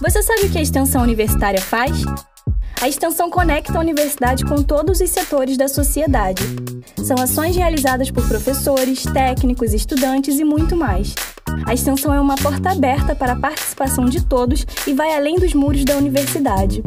Você sabe o que a extensão universitária faz? A extensão conecta a universidade com todos os setores da sociedade. São ações realizadas por professores, técnicos, estudantes e muito mais. A extensão é uma porta aberta para a participação de todos e vai além dos muros da universidade.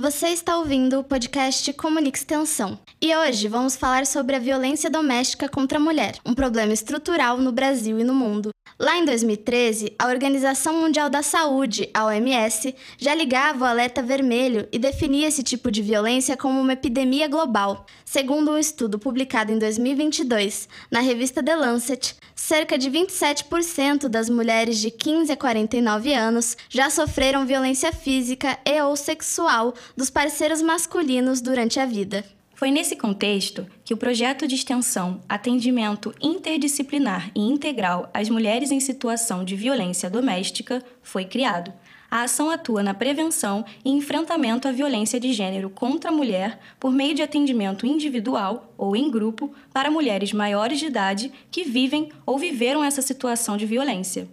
Você está ouvindo o podcast Comunique Extensão. E hoje vamos falar sobre a violência doméstica contra a mulher, um problema estrutural no Brasil e no mundo. Lá em 2013, a Organização Mundial da Saúde, a OMS, já ligava o alerta vermelho e definia esse tipo de violência como uma epidemia global. Segundo um estudo publicado em 2022 na revista The Lancet, cerca de 27% das mulheres de 15 a 49 anos já sofreram violência física e ou sexual dos parceiros masculinos durante a vida. Foi nesse contexto que o projeto de extensão Atendimento Interdisciplinar e Integral às Mulheres em Situação de Violência Doméstica foi criado. A ação atua na prevenção e enfrentamento à violência de gênero contra a mulher por meio de atendimento individual ou em grupo para mulheres maiores de idade que vivem ou viveram essa situação de violência.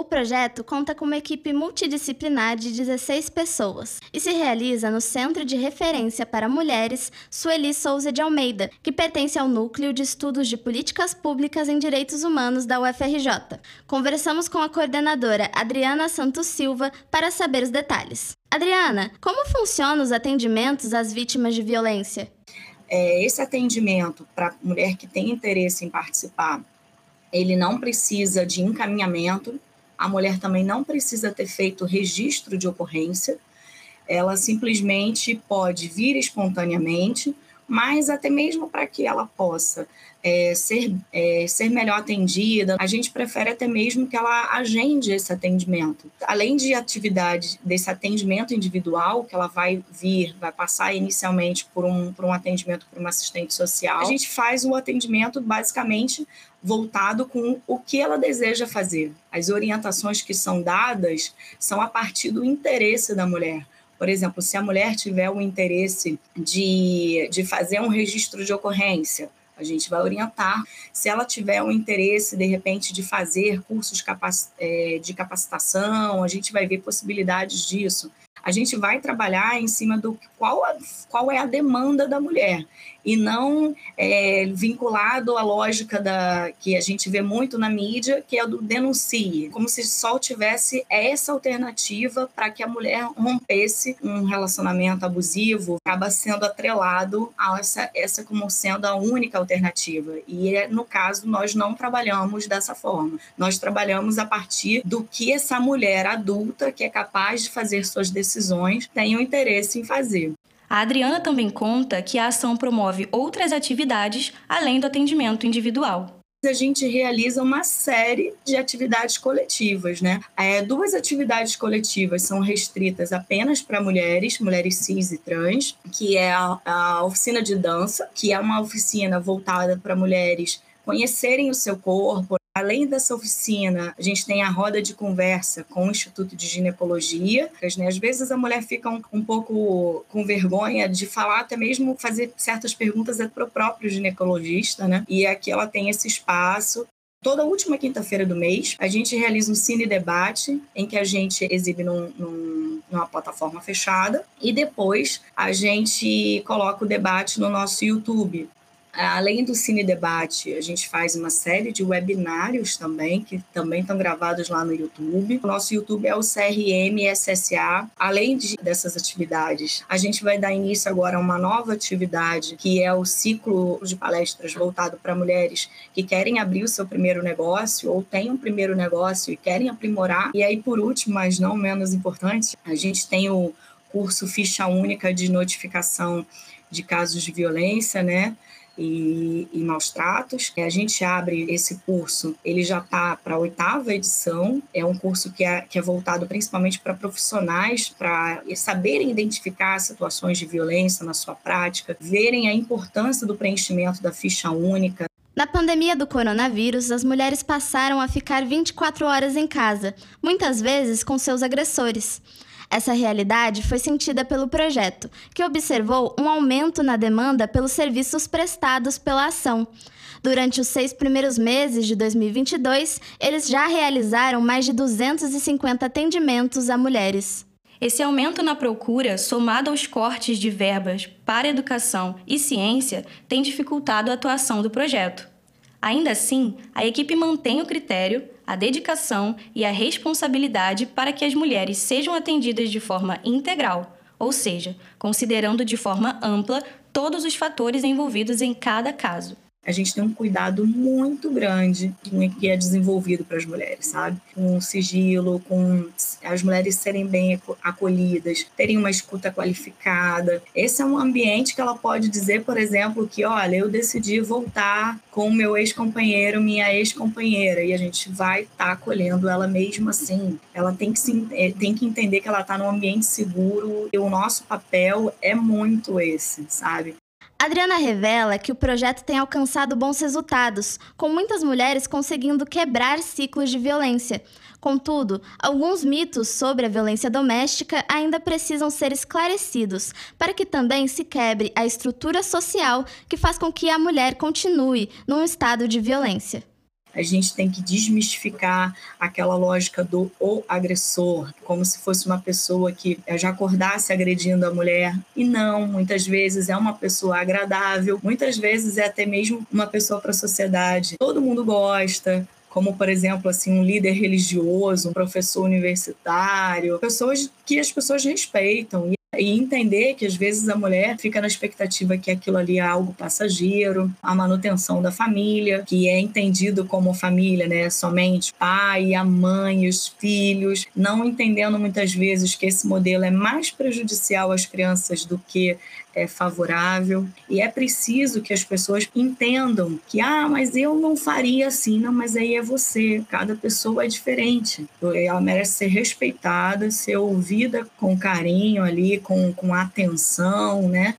O projeto conta com uma equipe multidisciplinar de 16 pessoas e se realiza no Centro de Referência para Mulheres Sueli Souza de Almeida, que pertence ao Núcleo de Estudos de Políticas Públicas em Direitos Humanos da UFRJ. Conversamos com a coordenadora Adriana Santos Silva para saber os detalhes. Adriana, como funcionam os atendimentos às vítimas de violência? É, esse atendimento para mulher que tem interesse em participar, ele não precisa de encaminhamento, a mulher também não precisa ter feito registro de ocorrência, ela simplesmente pode vir espontaneamente, mas até mesmo para que ela possa é, ser, é, ser melhor atendida, a gente prefere até mesmo que ela agende esse atendimento. Além de atividade desse atendimento individual, que ela vai vir, vai passar inicialmente por um, por um atendimento por uma assistente social, a gente faz o atendimento basicamente voltado com o que ela deseja fazer. As orientações que são dadas são a partir do interesse da mulher. Por exemplo, se a mulher tiver o interesse de, de fazer um registro de ocorrência, a gente vai orientar. Se ela tiver um interesse, de repente, de fazer cursos é, de capacitação, a gente vai ver possibilidades disso. A gente vai trabalhar em cima do qual, qual é a demanda da mulher e não é, vinculado à lógica da que a gente vê muito na mídia, que é do denuncie, como se só tivesse essa alternativa para que a mulher rompesse um relacionamento abusivo, acaba sendo atrelado a essa, essa como sendo a única alternativa. E é, no caso, nós não trabalhamos dessa forma. Nós trabalhamos a partir do que essa mulher adulta, que é capaz de fazer suas decisões, tem o interesse em fazer. A Adriana também conta que a ação promove outras atividades além do atendimento individual a gente realiza uma série de atividades coletivas, né? É, duas atividades coletivas são restritas apenas para mulheres, mulheres cis e trans, que é a, a oficina de dança, que é uma oficina voltada para mulheres conhecerem o seu corpo, Além dessa oficina, a gente tem a roda de conversa com o Instituto de Ginecologia. Né? Às vezes a mulher fica um, um pouco com vergonha de falar, até mesmo fazer certas perguntas para o próprio ginecologista, né? E aqui ela tem esse espaço Toda última quinta-feira do mês, a gente realiza um cine debate em que a gente exibe num, num, numa plataforma fechada e depois a gente coloca o debate no nosso YouTube. Além do Cine Debate, a gente faz uma série de webinários também, que também estão gravados lá no YouTube. O nosso YouTube é o CRM SSA. Além de, dessas atividades, a gente vai dar início agora a uma nova atividade, que é o ciclo de palestras voltado para mulheres que querem abrir o seu primeiro negócio ou têm um primeiro negócio e querem aprimorar. E aí, por último, mas não menos importante, a gente tem o curso Ficha Única de Notificação de Casos de Violência, né? E, e maus tratos. A gente abre esse curso, ele já está para a oitava edição. É um curso que é, que é voltado principalmente para profissionais, para saberem identificar situações de violência na sua prática, verem a importância do preenchimento da ficha única, na pandemia do coronavírus, as mulheres passaram a ficar 24 horas em casa, muitas vezes com seus agressores. Essa realidade foi sentida pelo projeto, que observou um aumento na demanda pelos serviços prestados pela ação. Durante os seis primeiros meses de 2022, eles já realizaram mais de 250 atendimentos a mulheres. Esse aumento na procura, somado aos cortes de verbas para educação e ciência, tem dificultado a atuação do projeto. Ainda assim, a equipe mantém o critério, a dedicação e a responsabilidade para que as mulheres sejam atendidas de forma integral, ou seja, considerando de forma ampla todos os fatores envolvidos em cada caso a gente tem um cuidado muito grande que é desenvolvido para as mulheres, sabe? Com sigilo, com as mulheres serem bem acolhidas, terem uma escuta qualificada. Esse é um ambiente que ela pode dizer, por exemplo, que olha, eu decidi voltar com o meu ex-companheiro, minha ex-companheira, e a gente vai estar tá acolhendo ela mesmo assim. Ela tem que, se, é, tem que entender que ela está num ambiente seguro e o nosso papel é muito esse, sabe? Adriana revela que o projeto tem alcançado bons resultados, com muitas mulheres conseguindo quebrar ciclos de violência. Contudo, alguns mitos sobre a violência doméstica ainda precisam ser esclarecidos, para que também se quebre a estrutura social que faz com que a mulher continue num estado de violência. A gente tem que desmistificar aquela lógica do o agressor, como se fosse uma pessoa que já acordasse agredindo a mulher. E não, muitas vezes é uma pessoa agradável, muitas vezes é até mesmo uma pessoa para a sociedade. Todo mundo gosta, como por exemplo assim um líder religioso, um professor universitário, pessoas que as pessoas respeitam e entender que às vezes a mulher fica na expectativa que aquilo ali é algo passageiro, a manutenção da família, que é entendido como família, né? Somente pai, a mãe, os filhos, não entendendo muitas vezes que esse modelo é mais prejudicial às crianças do que é favorável e é preciso que as pessoas entendam que ah, mas eu não faria assim, não, mas aí é você. Cada pessoa é diferente. Ela merece ser respeitada, ser ouvida com carinho ali, com, com atenção, né?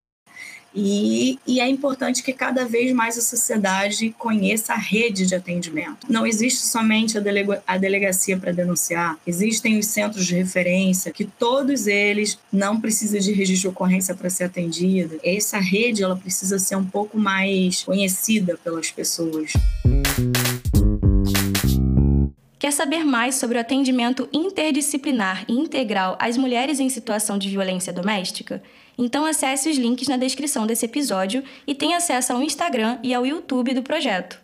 E, e, é importante que cada vez mais a sociedade conheça a rede de atendimento. Não existe somente a, delega, a delegacia para denunciar, existem os centros de referência, que todos eles não precisam de registro de ocorrência para ser atendida. Essa rede ela precisa ser um pouco mais conhecida pelas pessoas. Quer saber mais sobre o atendimento interdisciplinar e integral às mulheres em situação de violência doméstica? Então acesse os links na descrição desse episódio e tenha acesso ao Instagram e ao YouTube do projeto.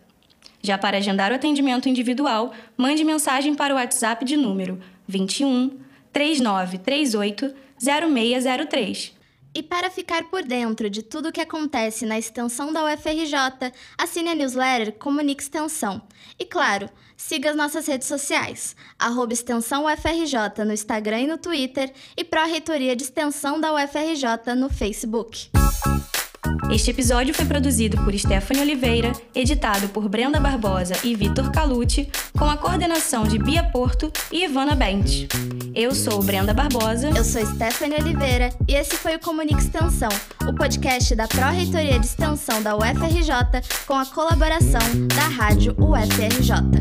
Já para agendar o atendimento individual, mande mensagem para o WhatsApp de número 21 3938 0603. E para ficar por dentro de tudo o que acontece na extensão da UFRJ, assine a newsletter Comunique Extensão. E claro, siga as nossas redes sociais, arroba extensão UFRJ no Instagram e no Twitter e Pró-Reitoria de Extensão da UFRJ no Facebook. Este episódio foi produzido por Stephanie Oliveira, editado por Brenda Barbosa e Vitor Calucci, com a coordenação de Bia Porto e Ivana Bent. Eu sou Brenda Barbosa. Eu sou Stephanie Oliveira e esse foi o Comunique Extensão, o podcast da Pró-Reitoria de Extensão da UFRJ com a colaboração da Rádio UFRJ.